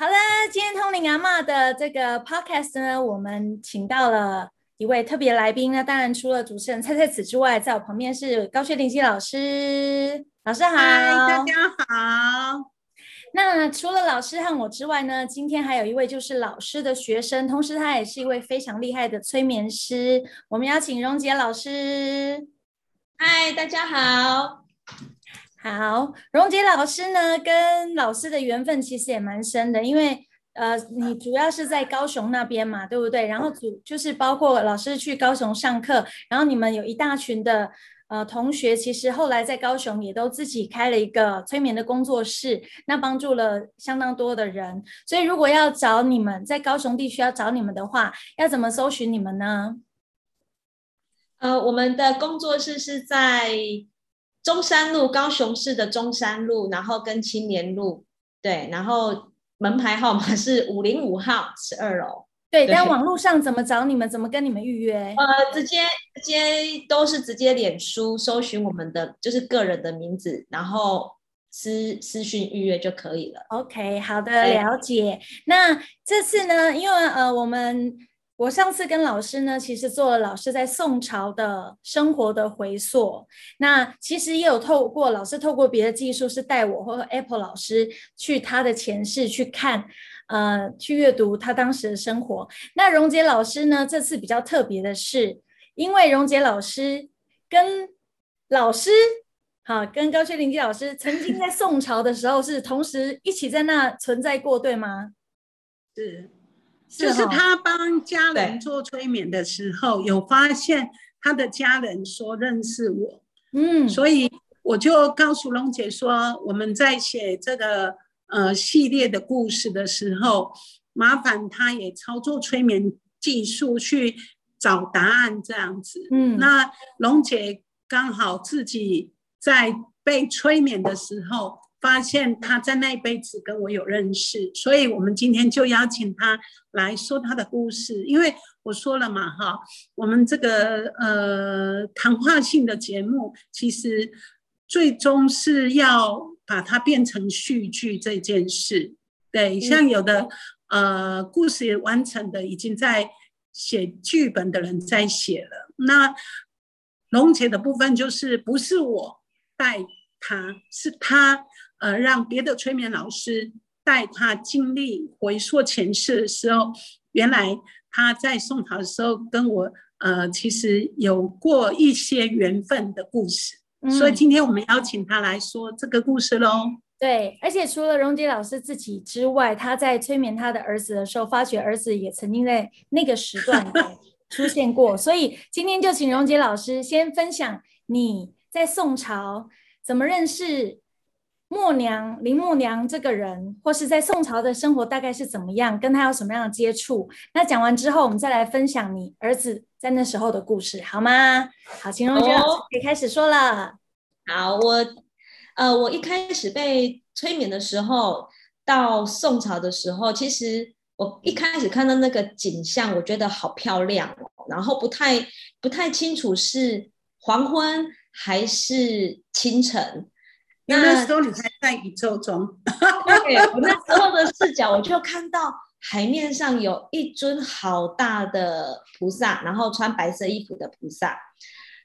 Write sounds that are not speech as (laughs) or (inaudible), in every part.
好了，今天通灵阿嬷的这个 podcast 呢，我们请到了一位特别来宾。那当然除了主持人蔡蔡子之外，在我旁边是高学玲基老师。老师好，大家好。那除了老师和我之外呢，今天还有一位就是老师的学生，同时他也是一位非常厉害的催眠师。我们邀请荣杰老师。嗨，大家好。好，荣杰老师呢，跟老师的缘分其实也蛮深的，因为呃，你主要是在高雄那边嘛，对不对？然后主就是包括老师去高雄上课，然后你们有一大群的呃同学，其实后来在高雄也都自己开了一个催眠的工作室，那帮助了相当多的人。所以如果要找你们在高雄地区要找你们的话，要怎么搜寻你们呢？呃，我们的工作室是在。中山路，高雄市的中山路，然后跟青年路，对，然后门牌号码是五零五号，十二楼。对，但网络上怎么找你们？怎么跟你们预约？呃，直接直接都是直接脸书搜寻我们的就是个人的名字，然后私私讯预约就可以了。OK，好的，了解。那这次呢，因为呃我们。我上次跟老师呢，其实做了老师在宋朝的生活的回溯。那其实也有透过老师透过别的技术，是带我或 Apple 老师去他的前世去看，呃，去阅读他当时的生活。那荣杰老师呢，这次比较特别的是，因为荣杰老师跟老师，好，跟高雀玲基老师曾经在宋朝的时候是同时一起在那存在过，对吗？是。就是他帮家人做催眠的时候，有发现他的家人说认识我，嗯，所以我就告诉龙姐说，我们在写这个呃系列的故事的时候，麻烦他也操作催眠技术去找答案这样子，嗯，那龙姐刚好自己在被催眠的时候。发现他在那一辈子跟我有认识，所以我们今天就邀请他来说他的故事。因为我说了嘛，哈，我们这个呃谈话性的节目，其实最终是要把它变成戏剧这件事。对，像有的呃故事完成的，已经在写剧本的人在写了。那龙姐的部分就是不是我带他，是他。呃，让别的催眠老师带他经历回溯前世的时候，原来他在宋朝的时候跟我呃，其实有过一些缘分的故事，所以今天我们邀请他来说这个故事喽。对，而且除了荣杰老师自己之外，他在催眠他的儿子的时候，发觉儿子也曾经在那个时段 (laughs) 出现过，所以今天就请荣杰老师先分享你在宋朝怎么认识。默娘林默娘这个人，或是在宋朝的生活大概是怎么样？跟他有什么样的接触？那讲完之后，我们再来分享你儿子在那时候的故事，好吗？好，秦荣娟老师可以开始说了。好，我呃，我一开始被催眠的时候，到宋朝的时候，其实我一开始看到那个景象，我觉得好漂亮哦，然后不太不太清楚是黄昏还是清晨。那时候你还在宇宙中，(laughs) 对，我那时候的视角，我就看到海面上有一尊好大的菩萨，然后穿白色衣服的菩萨，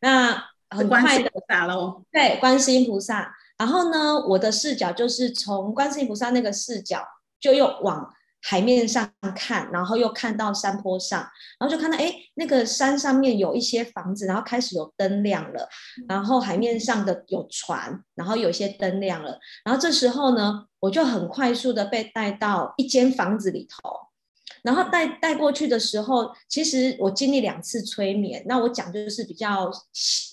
那很快的打喽，对，观世音菩萨。然后呢，我的视角就是从观世音菩萨那个视角，就又往。海面上看，然后又看到山坡上，然后就看到哎，那个山上面有一些房子，然后开始有灯亮了，然后海面上的有船，然后有一些灯亮了，然后这时候呢，我就很快速的被带到一间房子里头，然后带带过去的时候，其实我经历两次催眠，那我讲就是比较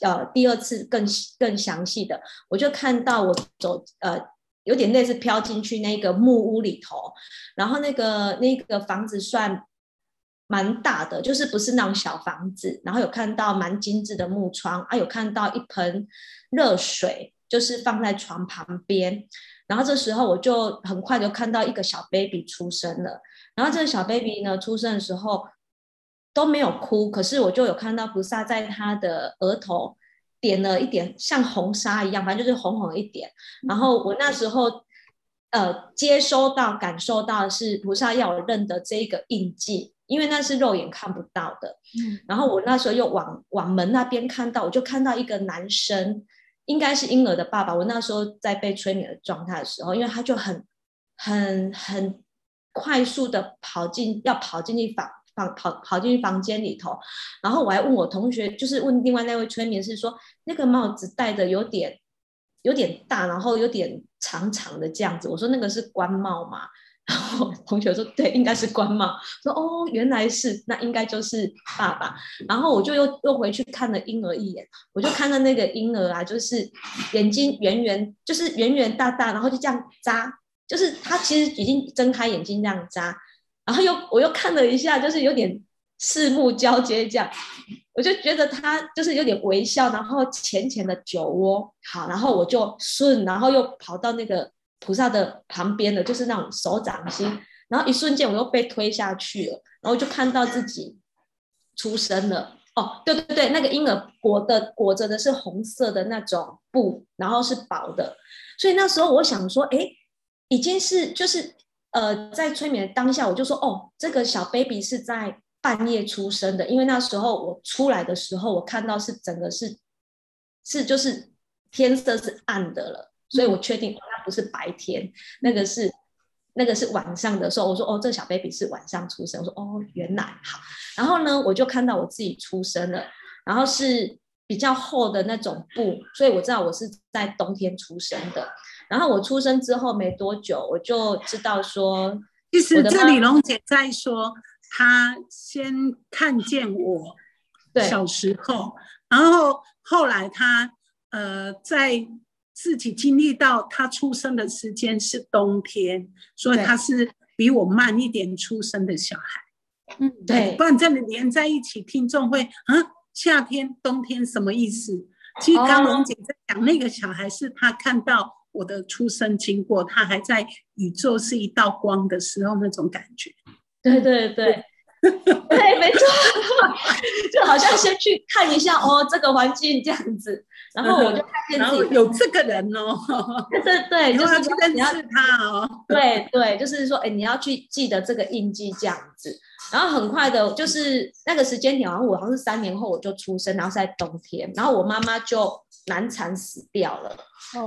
呃第二次更更详细的，我就看到我走呃。有点类似飘进去那个木屋里头，然后那个那个房子算蛮大的，就是不是那种小房子。然后有看到蛮精致的木窗啊，有看到一盆热水，就是放在床旁边。然后这时候我就很快就看到一个小 baby 出生了。然后这个小 baby 呢出生的时候都没有哭，可是我就有看到菩萨在他的额头。点了一点像红纱一样，反正就是红红一点。然后我那时候呃接收到、感受到是菩萨要我认得这个印记，因为那是肉眼看不到的。嗯，然后我那时候又往往门那边看到，我就看到一个男生，应该是婴儿的爸爸。我那时候在被催眠的状态的时候，因为他就很很很快速的跑进，要跑进去房。跑跑跑进去房间里头，然后我还问我同学，就是问另外那位催眠师说，那个帽子戴的有点有点大，然后有点长长的这样子。我说那个是官帽嘛？(laughs) 然后同学说对，应该是官帽。说哦，原来是，那应该就是爸爸。然后我就又又回去看了婴儿一眼，我就看到那个婴儿啊，就是眼睛圆圆，就是圆圆大大，然后就这样扎，就是他其实已经睁开眼睛这样扎。然后又我又看了一下，就是有点四目交接这样，我就觉得他就是有点微笑，然后浅浅的酒窝。好，然后我就顺，然后又跑到那个菩萨的旁边的，就是那种手掌心，然后一瞬间我又被推下去了，然后就看到自己出生了。哦，对对对，那个婴儿裹的裹着的是红色的那种布，然后是薄的，所以那时候我想说，哎，已经是就是。呃，在催眠的当下，我就说，哦，这个小 baby 是在半夜出生的，因为那时候我出来的时候，我看到是整个是是就是天色是暗的了，所以我确定那不是白天，那个是那个是晚上的时候，我说，哦，这小 baby 是晚上出生，我说，哦，原来好，然后呢，我就看到我自己出生了，然后是比较厚的那种布，所以我知道我是在冬天出生的。然后我出生之后没多久，我就知道说，其实这里龙姐在说，她先看见我小时候，然后后来她呃在自己经历到她出生的时间是冬天，所以她是比我慢一点出生的小孩。嗯，对，不然这里连在一起，听众会啊，夏天、冬天什么意思？其实刚龙姐在讲那个小孩是他看到。我的出生经过，他还在宇宙是一道光的时候，那种感觉。对对对，(laughs) 对，没错，(laughs) 就好像先去看一下哦，这个环境这样子，然后我就 (laughs) 看见自己有这个人哦。对对对，(laughs) 就是认识他哦。对对，就是说，哎，你要去记得这个印记这样子。然后很快的，就是那个时间点，好像我好像是三年后我就出生，然后是在冬天，然后我妈妈就难产死掉了。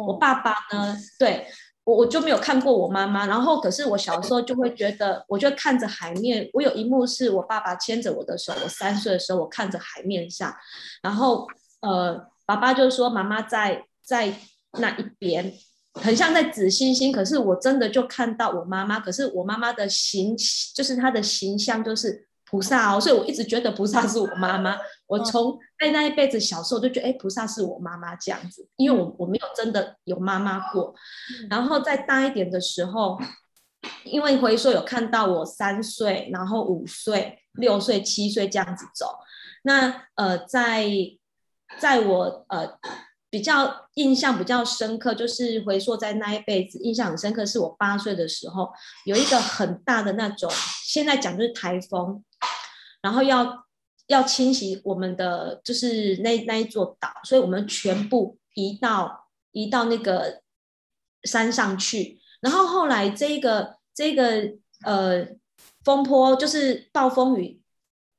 我爸爸呢？对我我就没有看过我妈妈。然后可是我小时候就会觉得，我就看着海面。我有一幕是我爸爸牵着我的手，我三岁的时候，我看着海面上，然后呃，爸爸就说妈妈在在那一边。很像在指星星，可是我真的就看到我妈妈，可是我妈妈的形就是她的形象就是菩萨哦，所以我一直觉得菩萨是我妈妈。我从在那一辈子小时候就觉得，哎，菩萨是我妈妈这样子，因为我我没有真的有妈妈过。然后再大一点的时候，因为回溯有看到我三岁，然后五岁、六岁、七岁这样子走。那呃，在在我呃。比较印象比较深刻，就是回溯在那一辈子，印象很深刻，是我八岁的时候，有一个很大的那种，现在讲就是台风，然后要要侵袭我们的就是那那一座岛，所以我们全部移到移到那个山上去，然后后来这个这个呃风波就是暴风雨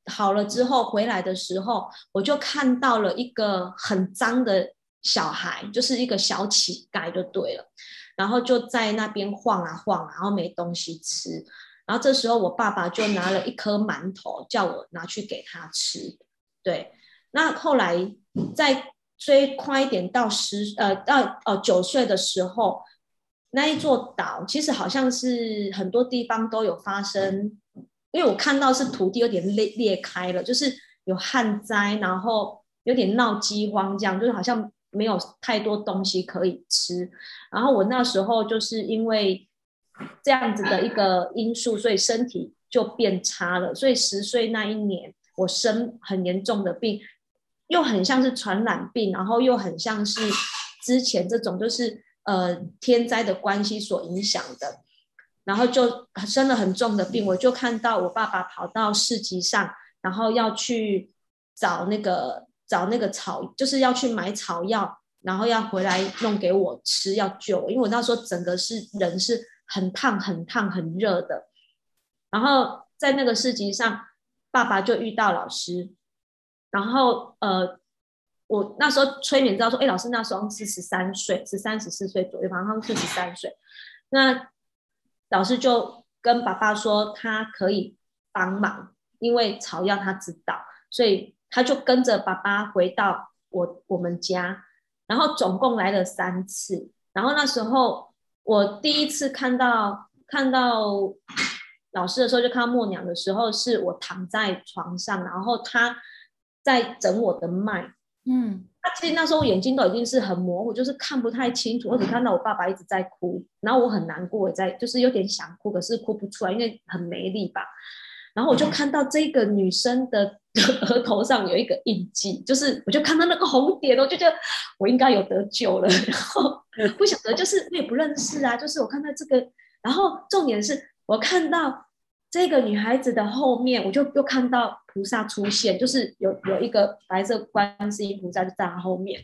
好了之后回来的时候，我就看到了一个很脏的。小孩就是一个小乞丐就对了，然后就在那边晃啊晃，然后没东西吃，然后这时候我爸爸就拿了一颗馒头叫我拿去给他吃。对，那后来再追快一点到十呃到呃九岁的时候，那一座岛其实好像是很多地方都有发生，因为我看到是土地有点裂裂开了，就是有旱灾，然后有点闹饥荒这样，就是好像。没有太多东西可以吃，然后我那时候就是因为这样子的一个因素，所以身体就变差了。所以十岁那一年，我生很严重的病，又很像是传染病，然后又很像是之前这种就是呃天灾的关系所影响的，然后就生了很重的病。我就看到我爸爸跑到市集上，然后要去找那个。找那个草，就是要去买草药，然后要回来弄给我吃，要救我。因为我那时候整个是人是很烫、很烫、很热的。然后在那个市集上，爸爸就遇到老师，然后呃，我那时候催眠知道说，哎，老师那时候是十三岁，十三十四岁左右，好像是十三岁。那老师就跟爸爸说，他可以帮忙，因为草药他知道，所以他就跟着爸爸回到我我们家。然后总共来了三次，然后那时候我第一次看到看到老师的时候，就看到默娘的时候，是我躺在床上，然后他在整我的脉，嗯，他其实那时候眼睛都已经是很模糊，就是看不太清楚，我只看到我爸爸一直在哭，然后我很难过，在就是有点想哭，可是哭不出来，因为很没力吧。然后我就看到这个女生 (laughs) 的额头上有一个印记，就是我就看到那个红点，我就觉得我应该有得救了。(laughs) 然后不晓得，就是我也不认识啊，就是我看到这个，然后重点是我看到这个女孩子的后面，我就又看到菩萨出现，就是有有一个白色观世音菩萨就在她后面，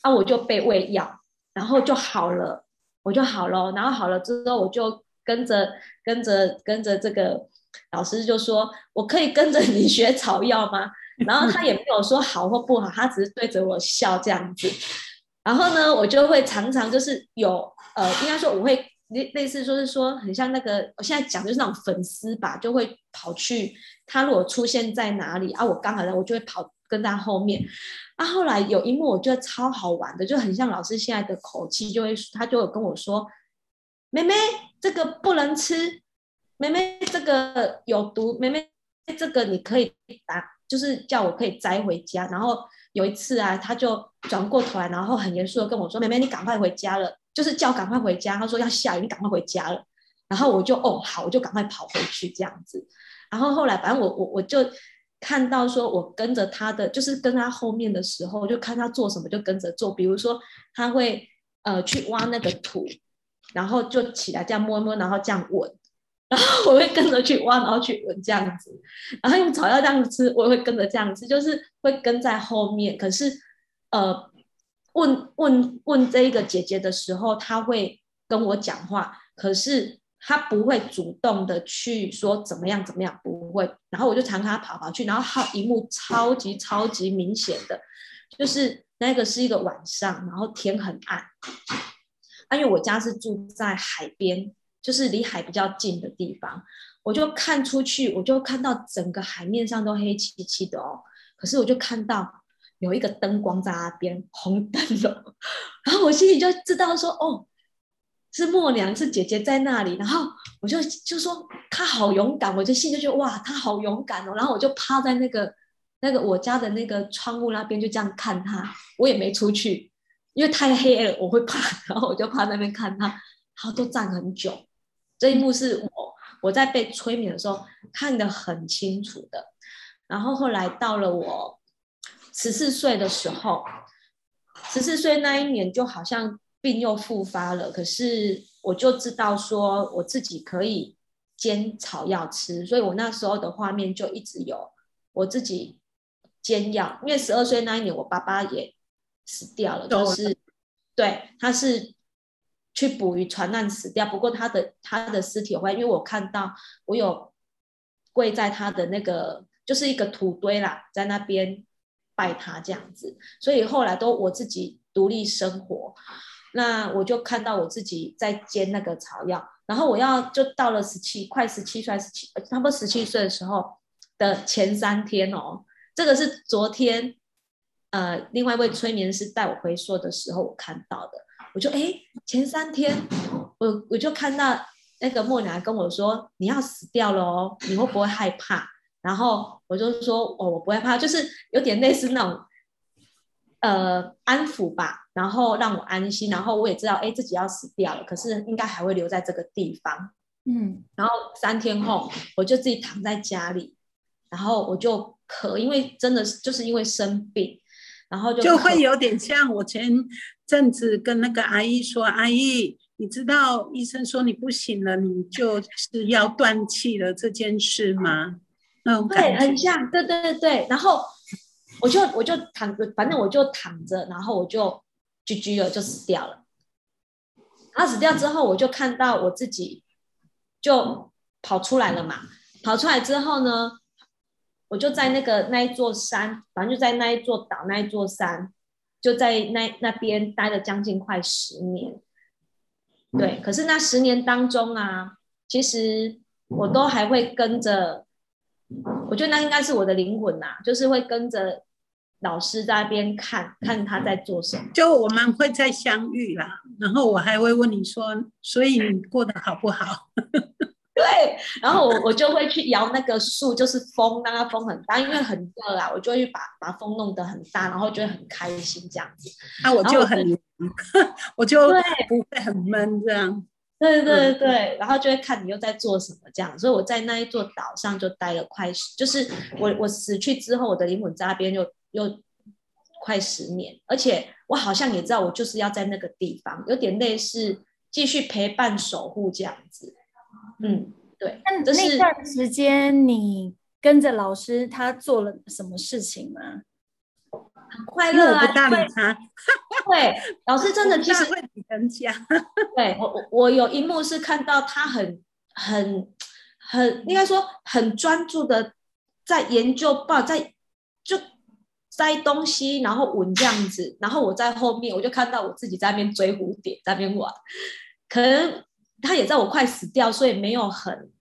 啊，我就被喂药，然后就好了，我就好了，然后好了之后，我就跟着跟着跟着这个。老师就说：“我可以跟着你学草药吗？”然后他也没有说好或不好，他只是对着我笑这样子。然后呢，我就会常常就是有呃，应该说我会类类似说是说很像那个我现在讲就是那种粉丝吧，就会跑去他如果出现在哪里啊，我刚好在，我就会跑跟在后面。啊，后来有一幕我觉得超好玩的，就很像老师现在的口气，就会他就有跟我说：“妹妹，这个不能吃。”妹妹，这个有毒。妹妹，这个你可以打，就是叫我可以摘回家。然后有一次啊，他就转过头来，然后很严肃的跟我说：“妹妹，你赶快回家了，就是叫赶快回家。”他说要下雨，你赶快回家了。然后我就哦好，我就赶快跑回去这样子。然后后来反正我我我就看到说，我跟着他的，就是跟他后面的时候，就看他做什么就跟着做。比如说他会呃去挖那个土，然后就起来这样摸摸，然后这样闻。然后我会跟着去挖，然后去闻这样子，然后用草药这样子吃，我也会跟着这样吃，就是会跟在后面。可是，呃，问问问这一个姐姐的时候，她会跟我讲话，可是她不会主动的去说怎么样怎么样，不会。然后我就常跟她跑跑去，然后好一幕超级超级明显的，就是那个是一个晚上，然后天很暗，因为我家是住在海边。就是离海比较近的地方，我就看出去，我就看到整个海面上都黑漆漆的哦。可是我就看到有一个灯光在那边，红灯笼，(laughs) 然后我心里就知道说，哦，是默娘，是姐姐在那里。然后我就就说她好勇敢，我就心就觉得哇，她好勇敢哦。然后我就趴在那个那个我家的那个窗户那边，就这样看她。我也没出去，因为太黑了，我会怕。(laughs) 然后我就趴那边看她，她都站很久。这一幕是我我在被催眠的时候看得很清楚的，然后后来到了我十四岁的时候，十四岁那一年就好像病又复发了，可是我就知道说我自己可以煎草药吃，所以我那时候的画面就一直有我自己煎药，因为十二岁那一年我爸爸也死掉了，就是对他是。去捕鱼，船难死掉。不过他的他的尸体会，因为我看到我有跪在他的那个，就是一个土堆啦，在那边拜他这样子。所以后来都我自己独立生活。那我就看到我自己在煎那个草药，然后我要就到了十七，快十七岁，十七差不多十七岁的时候的前三天哦，这个是昨天呃另外一位催眠师带我回溯的时候我看到的。我就哎，前三天我我就看到那个默娘跟我说你要死掉了哦，你会不会害怕？然后我就说哦，我不害怕，就是有点类似那种呃安抚吧，然后让我安心。然后我也知道哎自己要死掉了，可是应该还会留在这个地方。嗯，然后三天后我就自己躺在家里，然后我就咳，因为真的是就是因为生病。然后就会有点像我前阵子跟那个阿姨说：“阿姨，你知道医生说你不行了，你就是要断气了这件事吗？”那种对，很像，对对对对。然后我就我就躺，反正我就躺着，然后我就 GG 了，就死掉了。然后死掉之后，我就看到我自己就跑出来了嘛。跑出来之后呢，我就在那个那一座山，反正就在那一座岛那一座山，就在那那边待了将近快十年。对，可是那十年当中啊，其实我都还会跟着，我觉得那应该是我的灵魂呐，就是会跟着老师在那边看看他在做什么。就我们会再相遇啦，然后我还会问你说，所以你过得好不好？(laughs) 对，然后我我就会去摇那个树，就是风，让它风很大，因为很热啊，我就会把把风弄得很大，然后就会很开心这样子。那我就很，(laughs) 我就不会很闷这样。对对对，然后就会看你又在做什么这样。所以我在那一座岛上就待了快十，就是我我死去之后，我的灵魂在那边又又快十年，而且我好像也知道，我就是要在那个地方，有点类似继续陪伴守护这样子。嗯，对。那那段时间你跟着老师，他做了什么事情吗？很快乐啊！(laughs) 对，老师真的其实会比人家。(laughs) 对我我我有一幕是看到他很很很应该说很专注的在研究报，在就摘东西，然后闻这样子，然后我在后面，我就看到我自己在那边追蝴蝶，在那边玩，可能。他也知道我快死掉，所以没有很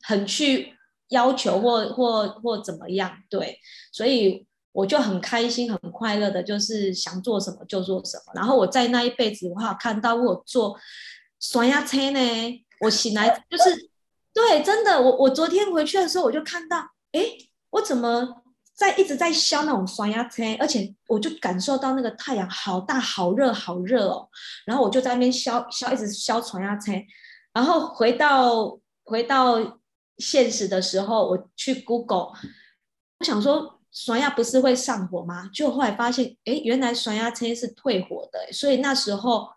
很去要求或或或怎么样，对，所以我就很开心很快乐的，就是想做什么就做什么。然后我在那一辈子，我好看到我做酸压车呢，我醒来就是对，真的，我我昨天回去的时候，我就看到，哎，我怎么？在一直在削那种酸压车，而且我就感受到那个太阳好大、好热、好热哦。然后我就在那边削削，一直削酸压车。然后回到回到现实的时候，我去 Google，我想说酸压不是会上火吗？就后来发现，哎，原来酸压车是退火的。所以那时候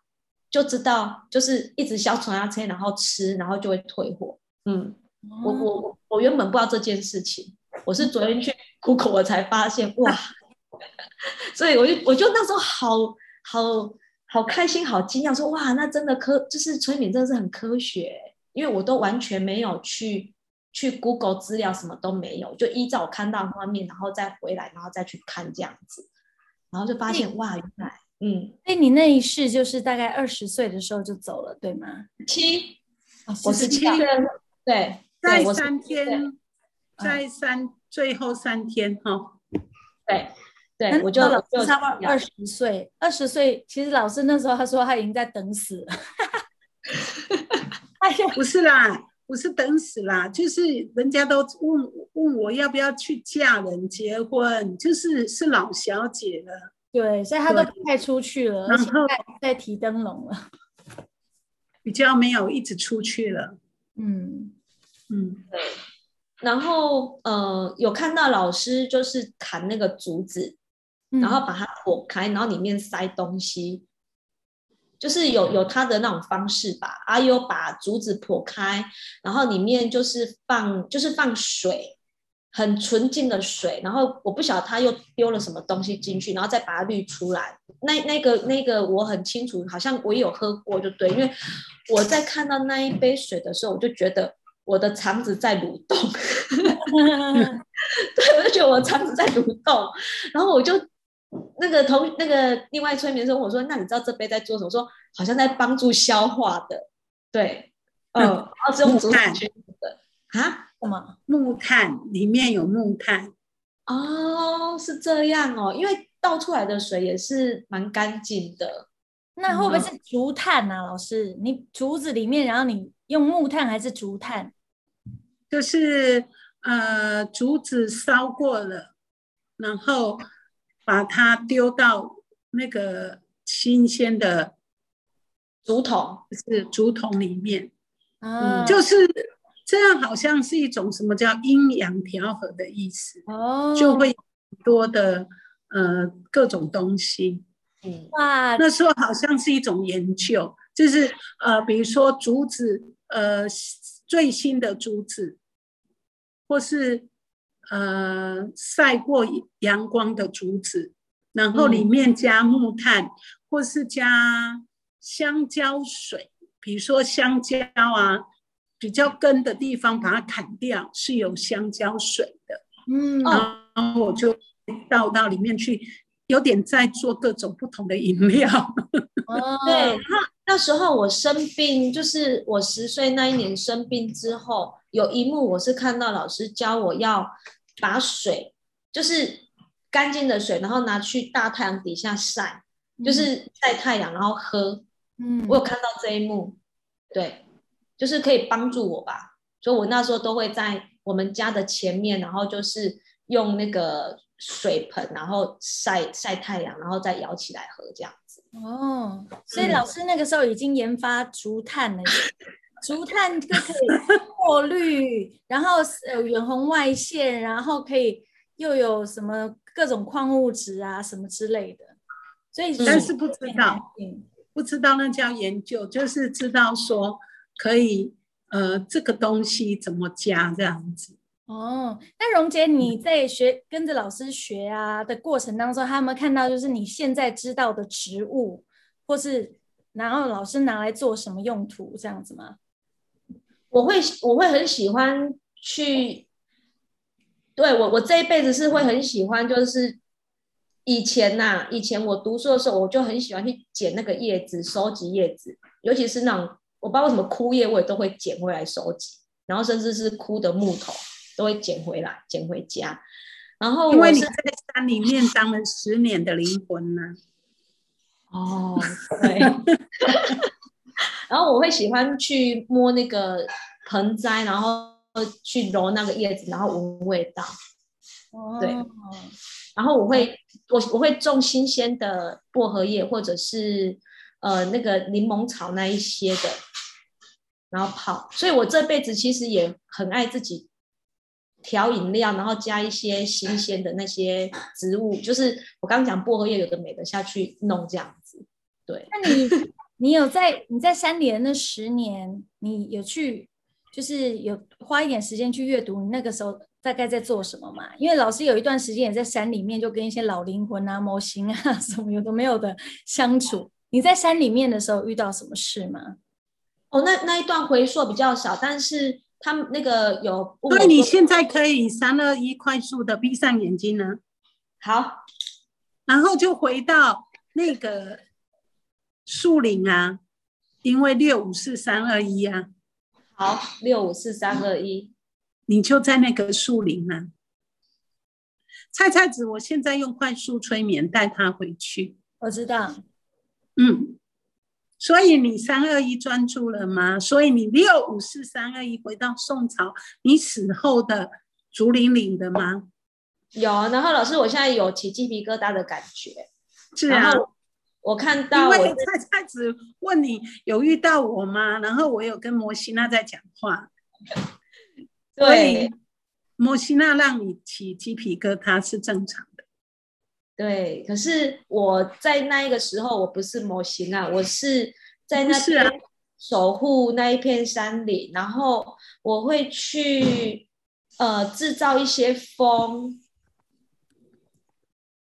就知道，就是一直消酸压车，然后吃，然后就会退火。嗯，我我我原本不知道这件事情。我是昨天去 Google 我才发现哇，(laughs) 所以我就我就那时候好好好开心好惊讶，说哇那真的科就是催眠真的是很科学，因为我都完全没有去去 Google 资料什么都没有，就依照我看到画面然后再回来然后再去看这样子，然后就发现哇原来嗯，所以你那一世就是大概二十岁的时候就走了对吗？七，我是七，对，在三天。在三最后三天哈，对对，我就就差不多二十岁，二十岁其实老师那时候他说他已经在等死了，(laughs) 不是啦，不是等死啦，就是人家都问问我要不要去嫁人结婚，就是是老小姐了，对，所以她都不太出去了，然后在提灯笼了，比较没有一直出去了，嗯嗯，对。然后，呃，有看到老师就是砍那个竹子，然后把它剖开，然后里面塞东西，就是有有他的那种方式吧。阿优把竹子剖开，然后里面就是放就是放水，很纯净的水。然后我不晓得他又丢了什么东西进去，然后再把它滤出来。那那个那个我很清楚，好像我有喝过，就对，因为我在看到那一杯水的时候，我就觉得。我的肠子在蠕动，(laughs) 对，我就觉得我肠子在蠕动，然后我就那个同那个另外催眠师我说：“那你知道这杯在做什么？”说：“好像在帮助消化的。”对，嗯，然后是用竹炭的啊？什么木炭？里面有木炭？哦，是这样哦，因为倒出来的水也是蛮干净的。那会不会是竹炭啊？老师，你竹子里面，然后你用木炭还是竹炭？就是呃，竹子烧过了，然后把它丢到那个新鲜的竹筒，是竹筒里面，嗯，就是这样，好像是一种什么叫阴阳调和的意思哦，就会多的呃各种东西，嗯，哇，那时候好像是一种研究，就是呃，比如说竹子，呃，最新的竹子。或是呃晒过阳光的竹子，然后里面加木炭，或是加香蕉水，比如说香蕉啊，比较根的地方把它砍掉，是有香蕉水的。嗯，然后我就倒到里面去，有点在做各种不同的饮料。哦，(laughs) 对，那那时候我生病，就是我十岁那一年生病之后，有一幕我是看到老师教我要把水，就是干净的水，然后拿去大太阳底下晒，就是晒太阳，然后喝。嗯，我有看到这一幕，对，就是可以帮助我吧。所以我那时候都会在我们家的前面，然后就是用那个水盆，然后晒晒太阳，然后再舀起来喝这样子。哦，所以老师那个时候已经研发竹炭了，竹炭就可以过滤，然后呃远红外线，然后可以又有什么各种矿物质啊什么之类的。所以但是不知道，不知道那叫研究，就是知道说可以呃这个东西怎么加这样子。哦，那荣姐你在学跟着老师学啊的过程当中，他有没有看到就是你现在知道的植物，或是然后老师拿来做什么用途这样子吗？我会我会很喜欢去，对我我这一辈子是会很喜欢，就是以前呐，以前我读书的时候，我就很喜欢去捡那个叶子，收集叶子，尤其是那种我不知道为什么枯叶，我也都会捡回来收集，然后甚至是枯的木头。都会捡回来，捡回家。然后因为你在山里面当了十年的灵魂呢。哦，对。然后我会喜欢去摸那个盆栽，然后去揉那个叶子，然后闻味道。哦。对。然后我会，我我会种新鲜的薄荷叶，或者是呃那个柠檬草那一些的，然后泡。所以我这辈子其实也很爱自己。调饮料，然后加一些新鲜的那些植物，就是我刚刚讲薄荷叶有的没的下去弄这样子。对，那你你有在你在山里的那十年，你有去就是有花一点时间去阅读，你那个时候大概在做什么嘛？因为老师有一段时间也在山里面，就跟一些老灵魂啊、模型啊 (laughs) 什么有的没有的相处。你在山里面的时候遇到什么事吗？哦，那那一段回溯比较少，但是。他们那个有，那你现在可以三二一快速的闭上眼睛呢。好，然后就回到那个树林啊，因为六五四三二一啊。好，六五四三二一，你就在那个树林啊。菜菜子，我现在用快速催眠带他回去。我知道。嗯。所以你三二一专注了吗？所以你六五四三二一回到宋朝，你死后的竹林岭的吗？有。然后老师，我现在有起鸡皮疙瘩的感觉。是啊。我看到，因为菜菜子问你有遇到我吗？然后我有跟摩西娜在讲话。(laughs) 对。摩西娜让你起鸡皮疙瘩是正常的。对，可是我在那一个时候，我不是模型啊，我是在那边守护那一片山林，然后我会去呃制造一些风，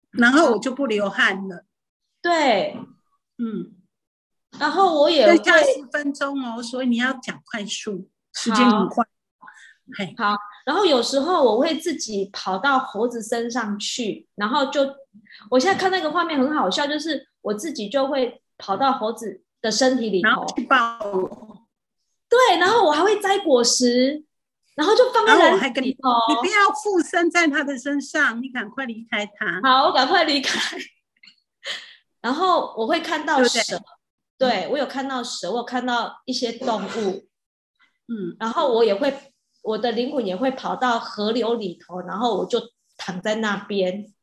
然后我就不流汗了。对，嗯，然后我也会十分钟哦，所以你要讲快速，时间很快。好，然后有时候我会自己跑到猴子身上去，然后就，我现在看那个画面很好笑，就是我自己就会跑到猴子的身体里头，抱我。对，然后我还会摘果实，然后就放在篮子里头。你不要附身在他的身上，你赶快离开他。好，我赶快离开。然后我会看到蛇，对我有看到蛇，我有看到一些动物，嗯，然后我也会。我的灵魂也会跑到河流里头，然后我就躺在那边，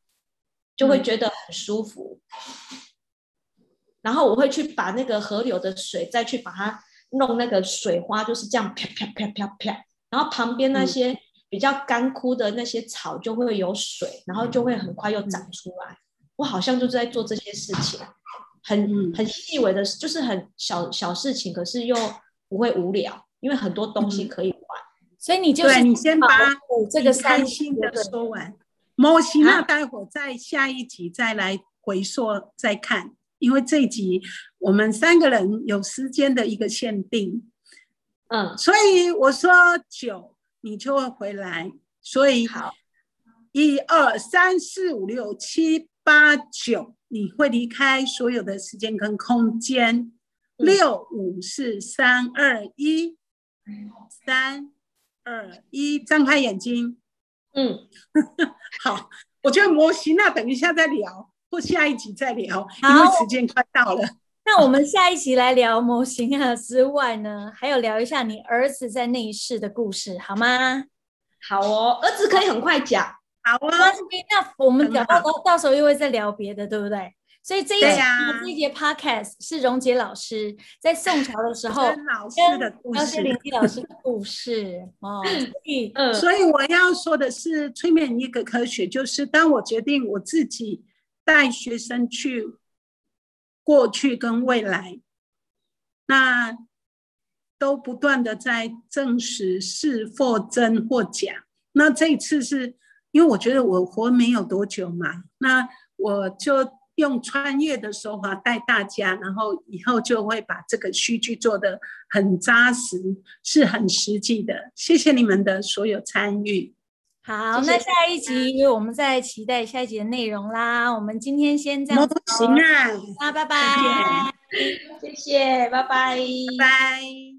就会觉得很舒服。然后我会去把那个河流的水再去把它弄那个水花，就是这样啪啪啪啪啪。然后旁边那些比较干枯的那些草就会有水，然后就会很快又长出来。我好像就是在做这些事情，很很细微的，就是很小小事情，可是又不会无聊，因为很多东西可以玩。所以你就是你先把这个开心的说完，模型那待会儿在下一集再来回溯再看，因为这一集我们三个人有时间的一个限定，嗯，所以我说九，你就会回来。所以好，一二三四五六七八九，你会离开所有的时间跟空间。六五四三二一，三二一，张开眼睛。嗯，(laughs) 好，我觉得模型那等一下再聊，或下一集再聊，因为时间快到了。那我们下一集来聊模型啊之外呢，还有聊一下你儿子在内饰的故事，好吗？好哦，儿子可以很快讲。好啊，那我们聊到到时候又会再聊别的，对不对？所以这一节这一节 podcast 是荣杰老师在宋朝的时候 (laughs) 跟老师的故事，林丽老师的故事哦。所以，所以我要说的是，催眠一个科学，就是当我决定我自己带学生去过去跟未来，那都不断的在证实是或真或假。那这一次是因为我觉得我活没有多久嘛，那我就。用穿越的手法带大家，然后以后就会把这个虚剧做的很扎实，是很实际的。谢谢你们的所有参与。好，那下一集我们再期待下一集的内容啦。我们今天先这样。行啊，那拜拜。谢谢，拜拜，拜。